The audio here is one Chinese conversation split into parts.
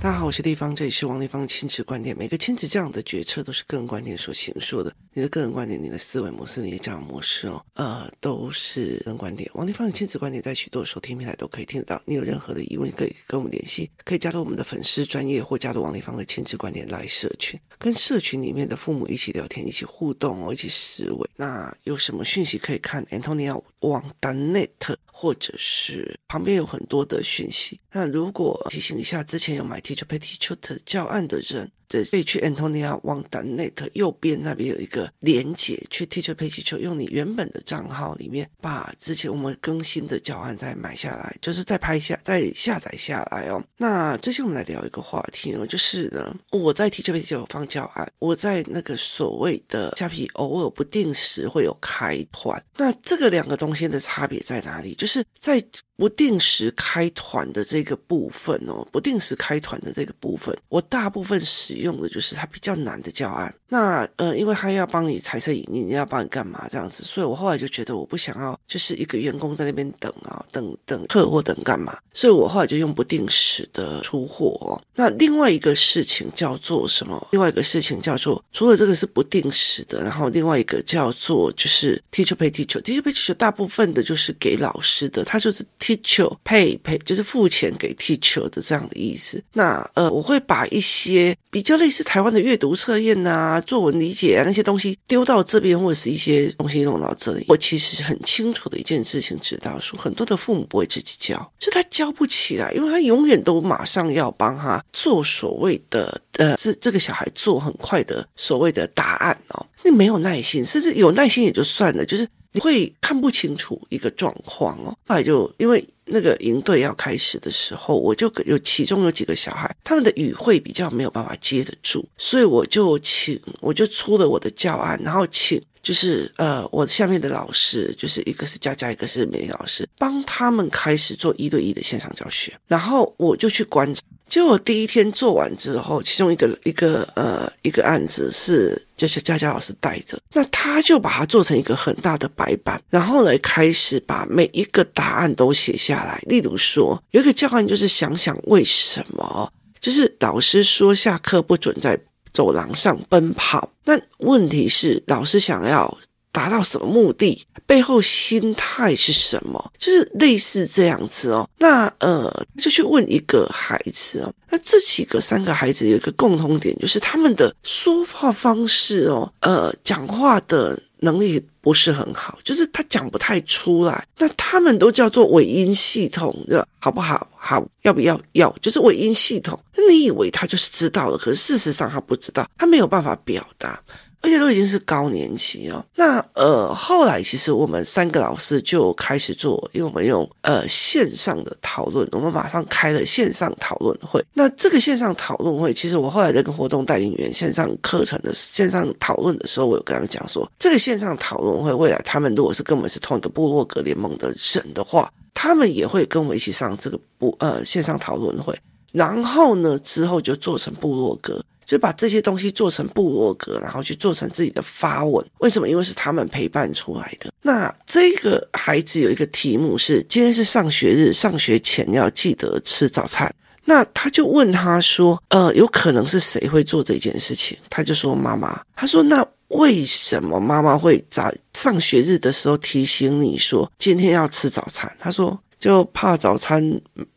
大家好，我是丽芳，这里是王丽芳亲子观点。每个亲子这样的决策都是个人观点所形塑的。你的个人观点、你的思维模式、你的教养模式哦，呃，都是个人观点。王丽芳的亲子观点在许多收听平台都可以听得到。你有任何的疑问，可以跟我们联系，可以加入我们的粉丝专业或加入王丽芳的亲子观点来社群，跟社群里面的父母一起聊天、一起互动哦，一起思维。那有什么讯息可以看 Antonia 网的 net，或者是旁边有很多的讯息。那如果提醒一下，之前有买 Teacher Pay Teacher 教案的人。这可以去 Antonia Wang 的 Net 右边那边有一个连接，去 Teacher Pay 气球用你原本的账号里面把之前我们更新的教案再买下来，就是再拍下再下载下来哦。那最近我们来聊一个话题哦，就是呢，我在 Teacher Pay 气球放教案，我在那个所谓的虾皮偶尔不定时会有开团，那这个两个东西的差别在哪里？就是在不定时开团的这个部分哦，不定时开团的这个部分，我大部分使用的就是它比较难的教案。那呃，因为他要帮你财色影印，要帮你干嘛这样子，所以我后来就觉得我不想要，就是一个员工在那边等啊，等等客或等干嘛，所以我后来就用不定时的出货哦。那另外一个事情叫做什么？另外一个事情叫做，除了这个是不定时的，然后另外一个叫做就是 teacher pay teacher，teacher pay teacher 大部分的就是给老师的，他就是 teacher pay pay，就是付钱给 teacher 的这样的意思。那呃，我会把一些比较类似台湾的阅读测验啊。作文理解啊，那些东西丢到这边，或者是一些东西弄到这里。我其实很清楚的一件事情，知道说很多的父母不会自己教，就他教不起来，因为他永远都马上要帮他做所谓的呃，这这个小孩做很快的所谓的答案哦，你没有耐心，甚至有耐心也就算了，就是你会看不清楚一个状况哦，后来就因为。那个营队要开始的时候，我就有其中有几个小孩，他们的语会比较没有办法接得住，所以我就请，我就出了我的教案，然后请就是呃，我下面的老师，就是一个是佳佳，一个是美丽老师，帮他们开始做一对一的线上教学，然后我就去观察。结果第一天做完之后，其中一个一个呃一个案子是就是佳佳老师带着，那他就把它做成一个很大的白板，然后来开始把每一个答案都写下来。例如说，有一个教案就是想想为什么，就是老师说下课不准在走廊上奔跑，那问题是老师想要。达到什么目的？背后心态是什么？就是类似这样子哦。那呃，就去问一个孩子哦。那这几个三个孩子有一个共同点，就是他们的说话方式哦，呃，讲话的能力不是很好，就是他讲不太出来。那他们都叫做尾音系统的，好不好？好，要不要？要，就是尾音系统。你以为他就是知道了，可是事实上他不知道，他没有办法表达。而且都已经是高年级哦。那呃，后来其实我们三个老师就开始做，因为我们用呃线上的讨论，我们马上开了线上讨论会。那这个线上讨论会，其实我后来在跟活动带领员线上课程的线上讨论的时候，我有跟他们讲说，这个线上讨论会未来他们如果是跟我们是同一个部落格联盟的人的话，他们也会跟我一起上这个部呃线上讨论会。然后呢，之后就做成部落格。就把这些东西做成部落格，然后去做成自己的发文。为什么？因为是他们陪伴出来的。那这个孩子有一个题目是：今天是上学日，上学前要记得吃早餐。那他就问他说：“呃，有可能是谁会做这件事情？”他就说：“妈妈。”他说：“那为什么妈妈会在上学日的时候提醒你说今天要吃早餐？”他说。就怕早餐，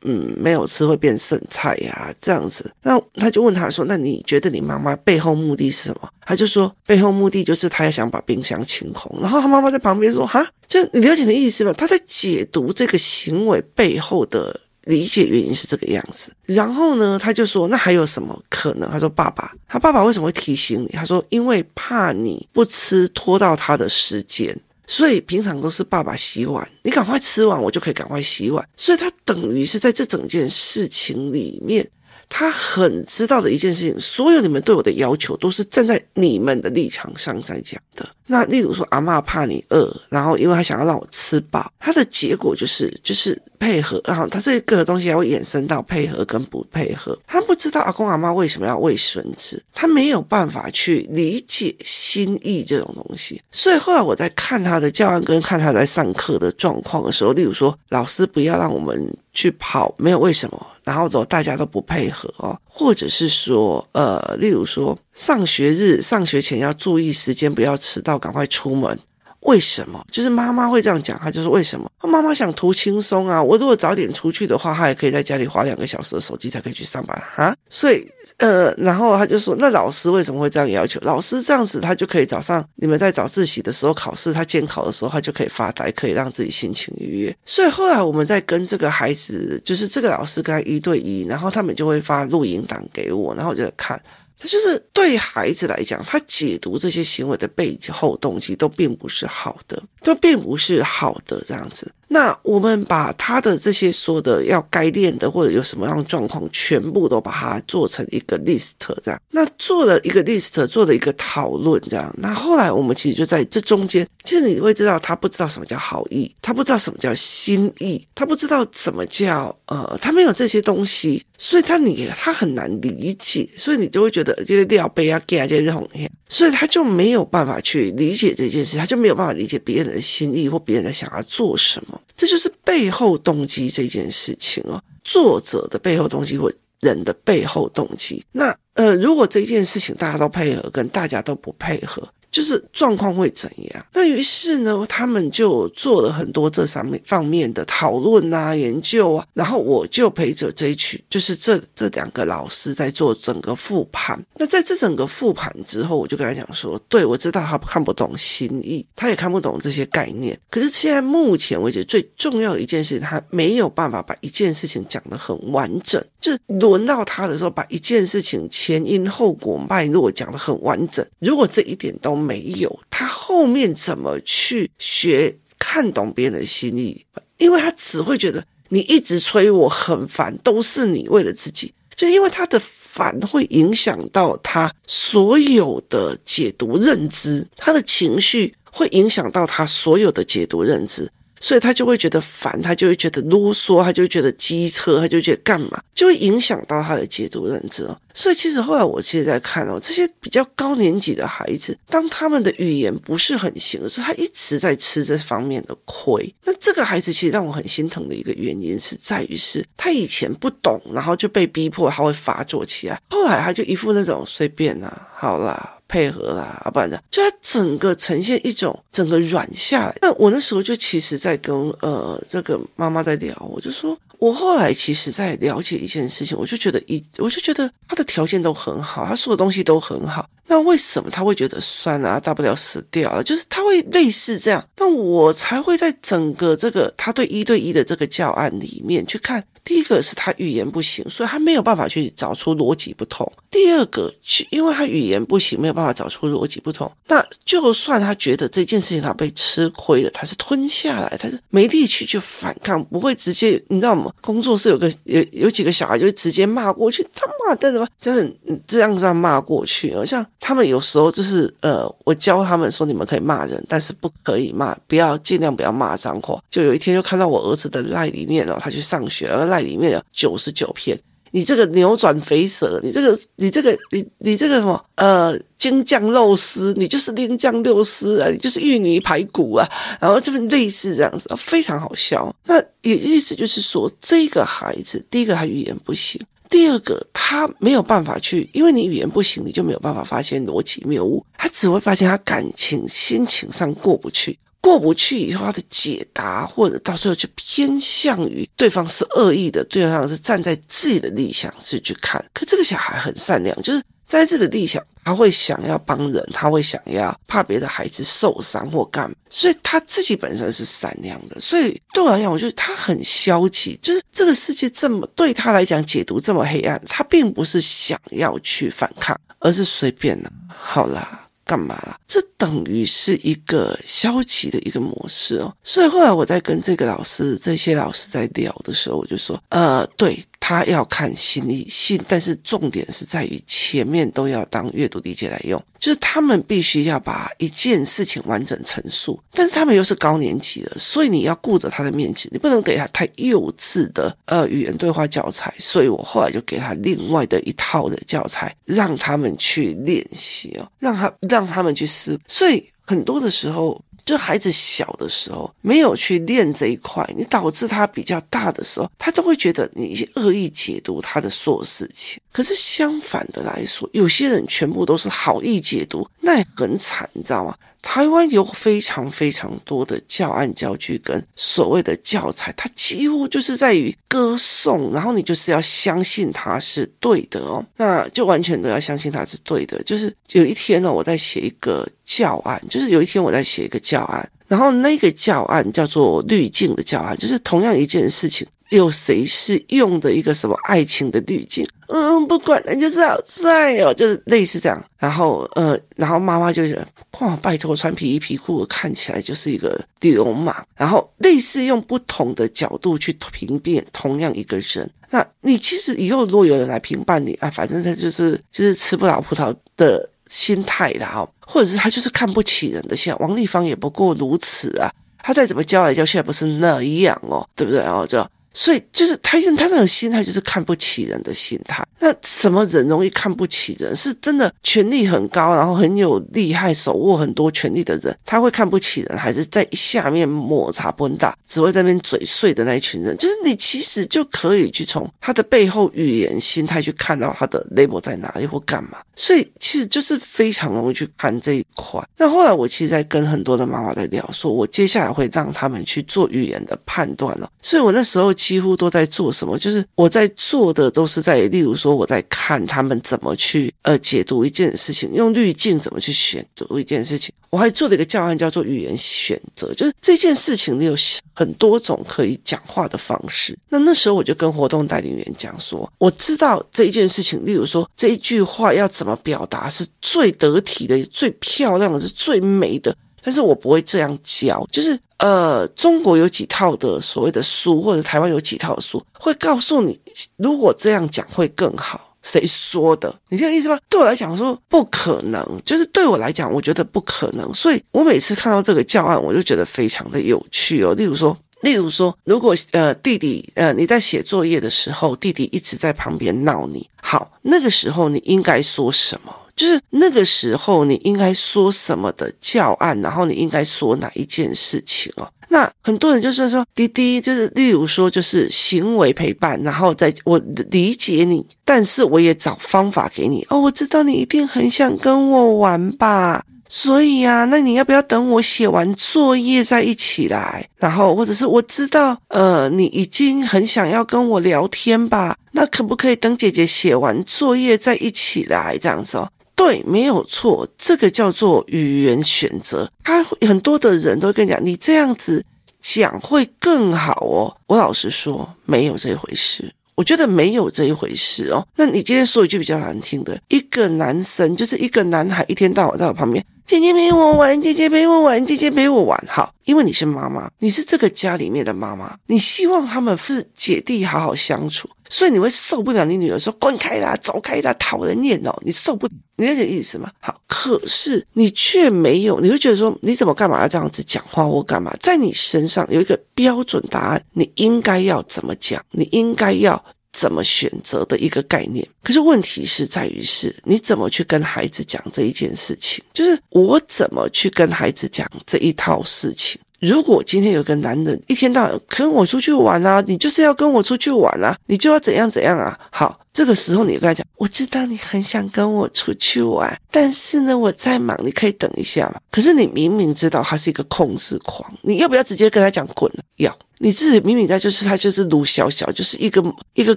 嗯，没有吃会变剩菜呀，这样子。那他就问他说：“那你觉得你妈妈背后目的是什么？”他就说：“背后目的就是他要想把冰箱清空。”然后他妈妈在旁边说：“哈，就你了解的意思吗？”他在解读这个行为背后的理解原因是这个样子。然后呢，他就说：“那还有什么可能？”他说：“爸爸，他爸爸为什么会提醒你？”他说：“因为怕你不吃，拖到他的时间。”所以平常都是爸爸洗碗，你赶快吃完，我就可以赶快洗碗。所以他等于是在这整件事情里面，他很知道的一件事情，所有你们对我的要求都是站在你们的立场上在讲的。那例如说，阿嬷怕你饿，然后因为他想要让我吃饱，他的结果就是就是。配合，然后他这个东西还会衍生到配合跟不配合。他不知道阿公阿妈为什么要喂孙子，他没有办法去理解心意这种东西。所以后来我在看他的教案跟看他在上课的状况的时候，例如说，老师不要让我们去跑，没有为什么。然后走大家都不配合哦，或者是说，呃，例如说上学日上学前要注意时间，不要迟到，赶快出门。为什么？就是妈妈会这样讲，她就是为什么？妈妈想图轻松啊。我如果早点出去的话，她也可以在家里花两个小时的手机才可以去上班哈。所以，呃，然后他就说，那老师为什么会这样要求？老师这样子，他就可以早上你们在早自习的时候考试，他监考的时候，他就可以发呆，可以让自己心情愉悦。所以后来我们在跟这个孩子，就是这个老师跟他一对一，然后他们就会发录音档给我，然后我就看。他就是对孩子来讲，他解读这些行为的背后动机都并不是好的，都并不是好的这样子。那我们把他的这些说的要该练的或者有什么样的状况，全部都把它做成一个 list 这样。那做了一个 list，做了一个讨论这样。那后来我们其实就在这中间，其实你会知道他不知道什么叫好意，他不知道什么叫心意，他不知道什么叫呃，他没有这些东西，所以他你他很难理解，所以你就会觉得这些料杯啊给啊这些东西，所以他就没有办法去理解这件事，他就没有办法理解别人的心意或别人在想要做什么。这就是背后动机这件事情哦，作者的背后动机或人的背后动机。那呃，如果这件事情大家都配合，跟大家都不配合。就是状况会怎样？那于是呢，他们就做了很多这上面方面的讨论啊、研究啊，然后我就陪着这一群，就是这这两个老师在做整个复盘。那在这整个复盘之后，我就跟他讲说：“对，我知道他看不懂心意，他也看不懂这些概念。可是现在目前为止，最重要的一件事情，他没有办法把一件事情讲得很完整。就是轮到他的时候，把一件事情前因后果脉络讲得很完整。如果这一点都没有，他后面怎么去学看懂别人的心意？因为他只会觉得你一直催我很烦，都是你为了自己。就因为他的烦会影响到他所有的解读认知，他的情绪会影响到他所有的解读认知。所以他就会觉得烦，他就会觉得啰嗦，他就会觉得机车，他就觉得干嘛，就会影响到他的解读认知哦。所以其实后来我其实在看哦，这些比较高年级的孩子，当他们的语言不是很行的时候，他一直在吃这方面的亏。那这个孩子其实让我很心疼的一个原因是在于是，他以前不懂，然后就被逼迫，他会发作起来。后来他就一副那种随便啊，好啦。配合啦，啊，不然的，就他整个呈现一种整个软下来。那我那时候就其实在跟呃这个妈妈在聊，我就说，我后来其实在了解一件事情，我就觉得一，我就觉得他的条件都很好，他说的东西都很好，那为什么他会觉得算啊，大不了死掉了，就是他会类似这样，那我才会在整个这个他对一对一的这个教案里面去看。第一个是他语言不行，所以他没有办法去找出逻辑不同。第二个，因为他语言不行，没有办法找出逻辑不同。那就算他觉得这件事情他被吃亏了，他是吞下来，他是没力气去反抗，不会直接，你知道吗？工作室有个有有几个小孩就直接骂过去，他妈的什么，就是这样这样骂过去。像他们有时候就是呃，我教他们说，你们可以骂人，但是不可以骂，不要尽量不要骂脏话。就有一天就看到我儿子的赖里面哦，他去上学了。在里面有九十九篇，你这个扭转肥蛇，你这个你这个你你这个什么呃京酱肉丝，你就是京酱肉丝啊，你就是芋泥排骨啊，然后这边类似这样子，非常好笑。那也意思就是说，这个孩子，第一个他语言不行，第二个他没有办法去，因为你语言不行，你就没有办法发现逻辑谬误，他只会发现他感情心情上过不去。过不去以后，他的解答或者到最后就偏向于对方是恶意的，对方是站在自己的立场是去看。可这个小孩很善良，就是在自己的立场，他会想要帮人，他会想要怕别的孩子受伤或干嘛，所以他自己本身是善良的。所以对我来讲，我觉得他很消极，就是这个世界这么对他来讲解读这么黑暗，他并不是想要去反抗，而是随便了。好啦。干嘛？这等于是一个消极的一个模式哦。所以后来我在跟这个老师、这些老师在聊的时候，我就说，呃，对。他要看心意信，但是重点是在于前面都要当阅读理解来用，就是他们必须要把一件事情完整陈述，但是他们又是高年级的，所以你要顾着他的面子，你不能给他太幼稚的呃语言对话教材，所以我后来就给他另外的一套的教材，让他们去练习哦，让他让他们去思，所以很多的时候。就孩子小的时候没有去练这一块，你导致他比较大的时候，他都会觉得你恶意解读他的所有事情。可是相反的来说，有些人全部都是好意解读，那也很惨，你知道吗？台湾有非常非常多的教案教具跟所谓的教材，它几乎就是在于歌颂，然后你就是要相信它是对的哦，那就完全都要相信它是对的。就是有一天呢，我在写一个教案，就是有一天我在写一个教案，然后那个教案叫做滤镜的教案，就是同样一件事情。有谁是用的一个什么爱情的滤镜？嗯，不管了，就是好帅哦，就是类似这样。然后，呃，然后妈妈就觉得，哇，拜托，穿皮衣皮裤看起来就是一个流氓。然后，类似用不同的角度去评辨同样一个人。那你其实以后如果有人来评判你啊，反正他就是就是吃不了葡萄的心态啦，哦，或者是他就是看不起人的心。王丽芳也不过如此啊，他再怎么教来教去，还不是那样哦，对不对？然后就。所以就是他用他那种心态，就是看不起人的心态。那什么人容易看不起人？是真的权力很高，然后很有厉害，手握很多权力的人，他会看不起人，还是在下面抹茶不大，只会在那边嘴碎的那一群人？就是你其实就可以去从他的背后语言、心态去看到他的 label 在哪里或干嘛。所以其实就是非常容易去看这一块。那后来我其实，在跟很多的妈妈在聊，说我接下来会让他们去做语言的判断了。所以我那时候。几乎都在做什么？就是我在做的都是在，例如说我在看他们怎么去呃解读一件事情，用滤镜怎么去选读一件事情。我还做了一个教案，叫做语言选择，就是这件事情你有很多种可以讲话的方式。那那时候我就跟活动带领员讲说，我知道这一件事情，例如说这一句话要怎么表达是最得体的、最漂亮的、是最美的。但是我不会这样教，就是呃，中国有几套的所谓的书，或者台湾有几套书，会告诉你，如果这样讲会更好。谁说的？你听意思吗？对我来讲说不可能，就是对我来讲，我觉得不可能。所以我每次看到这个教案，我就觉得非常的有趣哦。例如说，例如说，如果呃弟弟呃你在写作业的时候，弟弟一直在旁边闹你，好，那个时候你应该说什么？就是那个时候，你应该说什么的教案，然后你应该说哪一件事情哦？那很多人就是说，弟弟就是，例如说，就是行为陪伴，然后在我理解你，但是我也找方法给你哦。我知道你一定很想跟我玩吧，所以啊，那你要不要等我写完作业再一起来？然后或者是我知道，呃，你已经很想要跟我聊天吧？那可不可以等姐姐写完作业再一起来？这样子哦。对，没有错，这个叫做语言选择。他很多的人都跟你讲，你这样子讲会更好哦。我老实说，没有这一回事。我觉得没有这一回事哦。那你今天说一句比较难听的，一个男生就是一个男孩，一天到晚在我旁边，姐姐陪我玩，姐姐陪我玩，姐姐陪我玩。好，因为你是妈妈，你是这个家里面的妈妈，你希望他们是姐弟好好相处。所以你会受不了你女儿说滚开啦，走开啦，讨人厌哦，你受不了，你了解意思吗？好，可是你却没有，你会觉得说你怎么干嘛要这样子讲话或干嘛？在你身上有一个标准答案，你应该要怎么讲，你应该要怎么选择的一个概念。可是问题是在于是你怎么去跟孩子讲这一件事情，就是我怎么去跟孩子讲这一套事情。如果今天有个男人一天到晚跟我出去玩啊，你就是要跟我出去玩啊，你就要怎样怎样啊？好，这个时候你跟他讲，我知道你很想跟我出去玩，但是呢，我在忙，你可以等一下嘛。可是你明明知道他是一个控制狂，你要不要直接跟他讲滚了？要。你自己明明在就是他就是鲁小小，就是一个 一个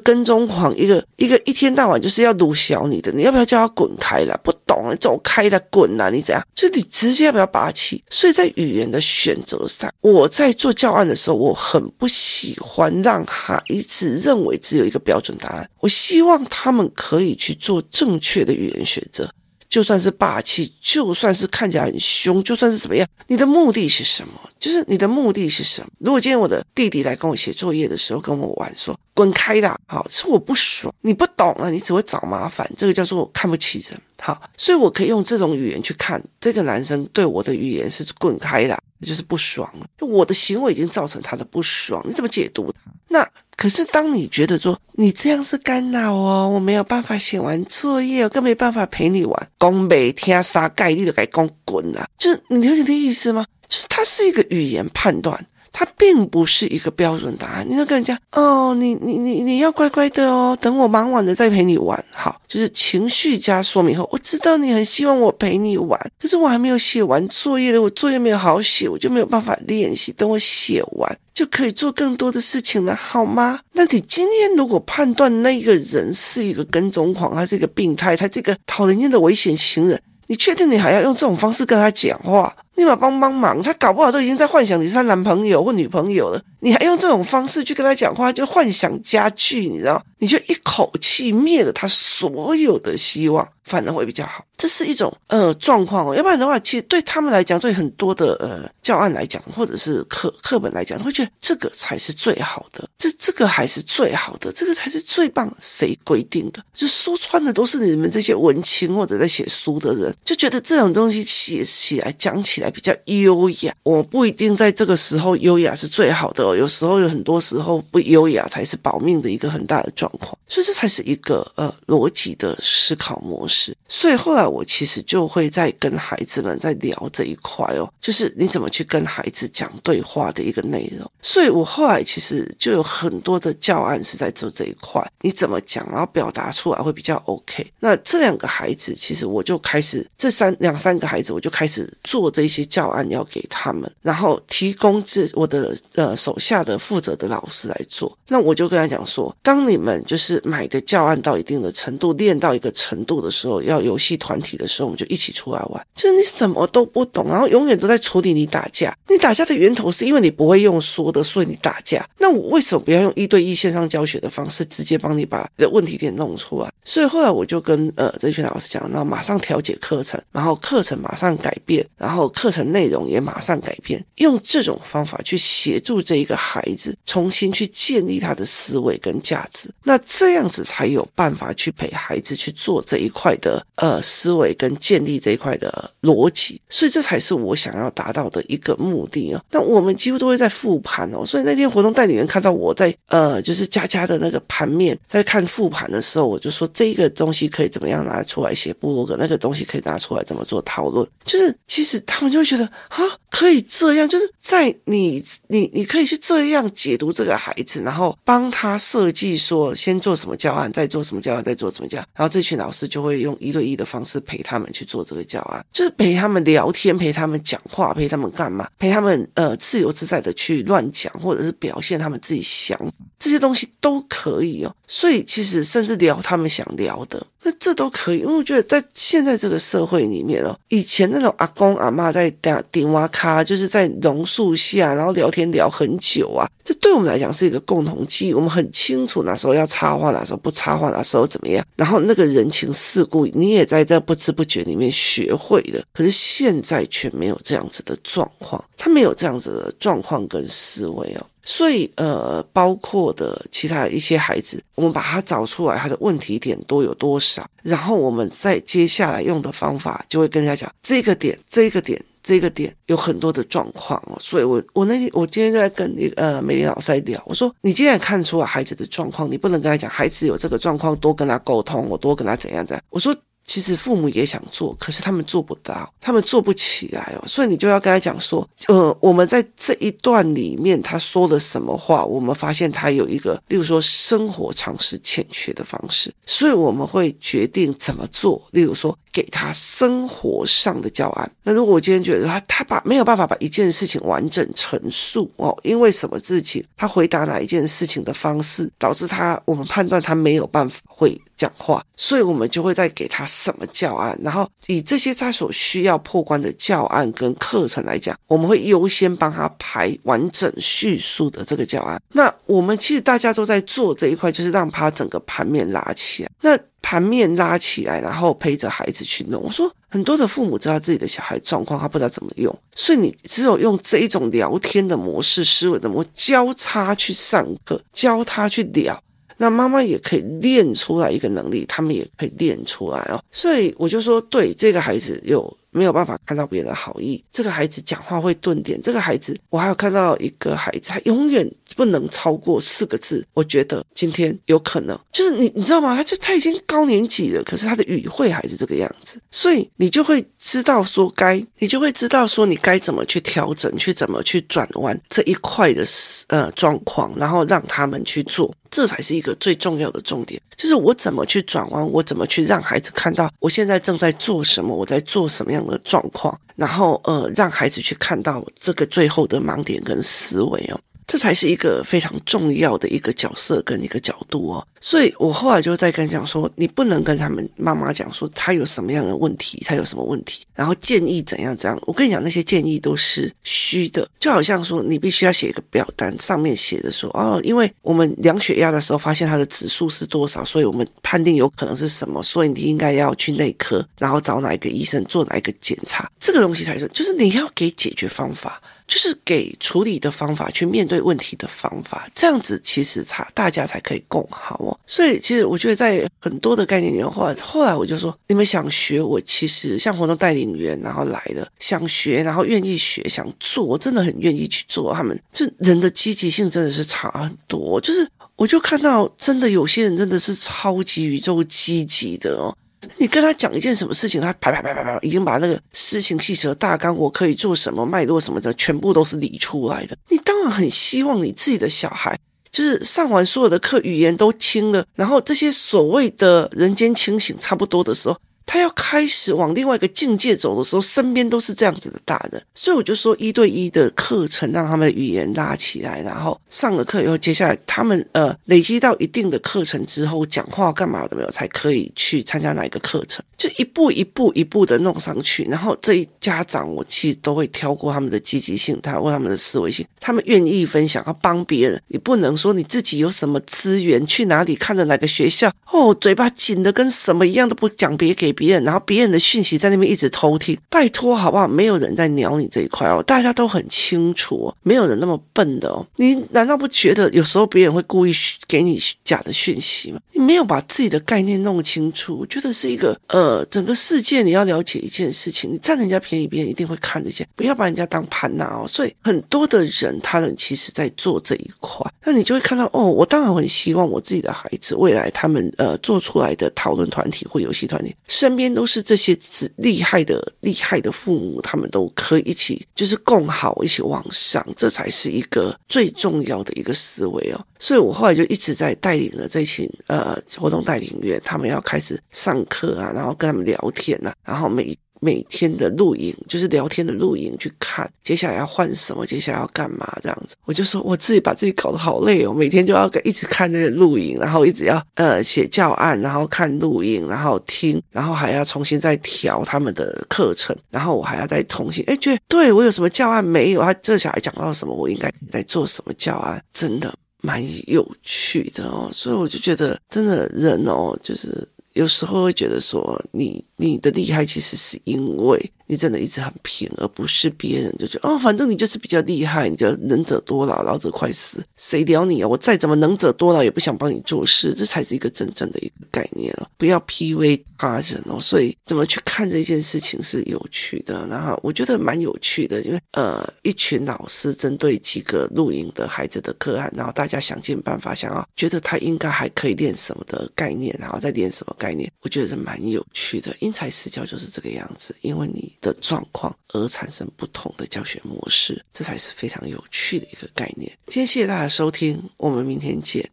跟踪狂，一个一个一天到晚就是要鲁小你的，你要不要叫他滚开了？不懂，你走开了，滚了，你怎样？就你直接要不要霸气？所以在语言的选择上，我在做教案的时候，我很不喜欢让孩子认为只有一个标准答案。我希希望他们可以去做正确的语言选择。就算是霸气，就算是看起来很凶，就算是怎么样，你的目的是什么？就是你的目的是什么？如果今天我的弟弟来跟我写作业的时候跟我玩说，滚开啦，好，是我不爽，你不懂啊，你只会找麻烦，这个叫做看不起人，好，所以我可以用这种语言去看这个男生对我的语言是滚开啦，那就是不爽了，我的行为已经造成他的不爽，你怎么解读他？那。可是，当你觉得说你这样是干扰哦，我没有办法写完作业，我更没办法陪你玩，讲每天啥概率都该讲滚了，就是你了解的意思吗？是它是一个语言判断。它并不是一个标准答案，你要跟人家哦，你你你你要乖乖的哦，等我忙完了再陪你玩，好，就是情绪加说明后，我知道你很希望我陪你玩，可是我还没有写完作业的，我作业没有好好写，我就没有办法练习，等我写完就可以做更多的事情了，好吗？那你今天如果判断那个人是一个跟踪狂，他是一个病态，他这个讨人厌的危险行人，你确定你还要用这种方式跟他讲话？立马帮帮忙，他搞不好都已经在幻想你是他男朋友或女朋友了，你还用这种方式去跟他讲话，就幻想加剧，你知道？你就一口气灭了他所有的希望，反而会比较好。这是一种呃状况哦，要不然的话，其实对他们来讲，对很多的呃教案来讲，或者是课课本来讲，会觉得这个才是最好的，这这个还是最好的，这个才是最棒。谁规定的？就说穿的都是你们这些文青或者在写书的人，就觉得这种东西写起来讲起来比较优雅。我不一定在这个时候优雅是最好的哦，有时候有很多时候不优雅才是保命的一个很大的状况。所以这才是一个呃逻辑的思考模式。所以后来。我其实就会在跟孩子们在聊这一块哦，就是你怎么去跟孩子讲对话的一个内容。所以我后来其实就有很多的教案是在做这一块，你怎么讲，然后表达出来会比较 OK。那这两个孩子，其实我就开始这三两三个孩子，我就开始做这些些教案要给他们，然后提供这我的呃手下的负责的老师来做。那我就跟他讲说，当你们就是买的教案到一定的程度，练到一个程度的时候，要游戏团体的时候，我们就一起出来玩。就是你什么都不懂，然后永远都在处理你打架。你打架的源头是因为你不会用说的，所以你打架。那我为什么不要用一对一线上教学的方式，直接帮你把的问题点弄出来？所以后来我就跟呃这群老师讲，然后马上调节课程，然后课程马上改变，然后课程内容也马上改变，用这种方法去协助这一个孩子重新去建立他的思维跟价值。那这样子才有办法去陪孩子去做这一块的呃思维。跟建立这一块的逻辑，所以这才是我想要达到的一个目的啊。那我们几乎都会在复盘哦，所以那天活动代理员看到我在呃，就是佳佳的那个盘面，在看复盘的时候，我就说这个东西可以怎么样拿出来写部落格，那个东西可以拿出来怎么做讨论。就是其实他们就会觉得啊，可以这样，就是在你你你可以去这样解读这个孩子，然后帮他设计说先做什么教案，再做什么教案，再做什么教案，然后这群老师就会用一对一的方式陪他们去做这个教案，就是陪他们聊天，陪他们讲话，陪他们干嘛？陪他们呃自由自在的去乱讲，或者是表现他们自己想这些东西都可以哦。所以其实甚至聊他们想聊的。那这都可以，因为我觉得在现在这个社会里面哦，以前那种阿公阿嬷在顶顶哇卡，就是在榕树下，然后聊天聊很久啊，这对我们来讲是一个共同记忆。我们很清楚哪时候要插话，哪时候不插话，哪时候怎么样。然后那个人情世故，你也在这不知不觉里面学会的。可是现在却没有这样子的状况，他没有这样子的状况跟思维哦。所以，呃，包括的其他一些孩子，我们把他找出来，他的问题点多有多少，然后我们再接下来用的方法，就会跟人家讲这个点、这个点、这个点有很多的状况哦。所以我我那天我今天在跟你呃美玲老师在聊，我说你既然看出了孩子的状况，你不能跟他讲孩子有这个状况，多跟他沟通，我多跟他怎样怎样。我说。其实父母也想做，可是他们做不到，他们做不起来哦。所以你就要跟他讲说，呃，我们在这一段里面他说了什么话，我们发现他有一个，例如说生活常识欠缺的方式，所以我们会决定怎么做。例如说，给他生活上的教案。那如果我今天觉得他他把没有办法把一件事情完整陈述哦，因为什么事情，他回答哪一件事情的方式，导致他我们判断他没有办法会讲话，所以我们就会再给他。什么教案？然后以这些他所需要破关的教案跟课程来讲，我们会优先帮他排完整叙述的这个教案。那我们其实大家都在做这一块，就是让他整个盘面拉起来。那盘面拉起来，然后陪着孩子去弄。我说很多的父母知道自己的小孩状况，他不知道怎么用，所以你只有用这一种聊天的模式、思维的模式，交叉去上课，教他去聊。那妈妈也可以练出来一个能力，他们也可以练出来哦。所以我就说，对这个孩子有没有办法看到别人的好意，这个孩子讲话会顿点，这个孩子我还有看到一个孩子，他永远不能超过四个字。我觉得今天有可能就是你，你知道吗？他就他已经高年级了，可是他的语汇还是这个样子，所以你就会知道说该，你就会知道说你该怎么去调整，去怎么去转弯这一块的呃状况，然后让他们去做。这才是一个最重要的重点，就是我怎么去转弯，我怎么去让孩子看到我现在正在做什么，我在做什么样的状况，然后呃，让孩子去看到这个最后的盲点跟思维哦。这才是一个非常重要的一个角色跟一个角度哦，所以我后来就在跟讲说，你不能跟他们妈妈讲说他有什么样的问题，他有什么问题，然后建议怎样怎样。我跟你讲，那些建议都是虚的，就好像说你必须要写一个表单，上面写着说哦，因为我们量血压的时候发现他的指数是多少，所以我们判定有可能是什么，所以你应该要去内科，然后找哪一个医生做哪一个检查，这个东西才是，就是你要给解决方法。就是给处理的方法，去面对问题的方法，这样子其实才大家才可以共好哦。所以其实我觉得在很多的概念里面，后来后来我就说，你们想学，我其实像活动带领员，然后来的想学，然后愿意学，想做，真的很愿意去做。他们这人的积极性真的是差很多，就是我就看到真的有些人真的是超级宇宙积极的哦。你跟他讲一件什么事情，他啪啪啪啪啪，已经把那个事情细则大纲，我可以做什么脉络什么的，全部都是理出来的。你当然很希望你自己的小孩，就是上完所有的课，语言都清了，然后这些所谓的人间清醒差不多的时候。他要开始往另外一个境界走的时候，身边都是这样子的大人，所以我就说一对一的课程让他们的语言拉起来，然后上了课以后，接下来他们呃累积到一定的课程之后，讲话干嘛都没有，才可以去参加哪一个课程，就一步一步一步的弄上去。然后这一家长我其实都会挑过他们的积极性，他问他们的思维性，他们愿意分享，要帮别人。你不能说你自己有什么资源，去哪里看的哪个学校哦，嘴巴紧的跟什么一样，都不讲别给。别人，然后别人的讯息在那边一直偷听，拜托好不好？没有人在鸟你这一块哦，大家都很清楚哦，没有人那么笨的哦。你难道不觉得有时候别人会故意给你假的讯息吗？你没有把自己的概念弄清楚，我觉得是一个呃，整个世界你要了解一件事情，你占人家便宜，别人一定会看得见，不要把人家当盘拿哦。所以很多的人，他们其实在做这一块，那你就会看到哦，我当然很希望我自己的孩子未来他们呃做出来的讨论团体或游戏团体。身边都是这些厉害的厉害的父母，他们都可以一起，就是共好，一起往上，这才是一个最重要的一个思维哦。所以我后来就一直在带领了这群呃活动带领员，他们要开始上课啊，然后跟他们聊天呐，然后每。每天的录影就是聊天的录影，去看接下来要换什么，接下来要干嘛这样子。我就说我自己把自己搞得好累哦，每天就要一直看那个录影，然后一直要呃写教案，然后看录影，然后听，然后还要重新再调他们的课程，然后我还要再重新哎，觉得对我有什么教案没有？他这小孩讲到什么，我应该在做什么教案，真的蛮有趣的哦。所以我就觉得，真的人哦，就是有时候会觉得说你。你的厉害其实是因为你真的一直很拼，而不是别人就觉得哦，反正你就是比较厉害，你就能者多劳，劳者快死，谁屌你啊？我再怎么能者多劳，也不想帮你做事，这才是一个真正的一个概念哦。不要 PUA 他人哦。所以怎么去看这件事情是有趣的，然后我觉得蛮有趣的，因为呃，一群老师针对几个录影的孩子的个案，然后大家想尽办法，想要觉得他应该还可以练什么的概念，然后再练什么概念，我觉得是蛮有趣的。因材施教就是这个样子，因为你的状况而产生不同的教学模式，这才是非常有趣的一个概念。今天谢谢大家收听，我们明天见。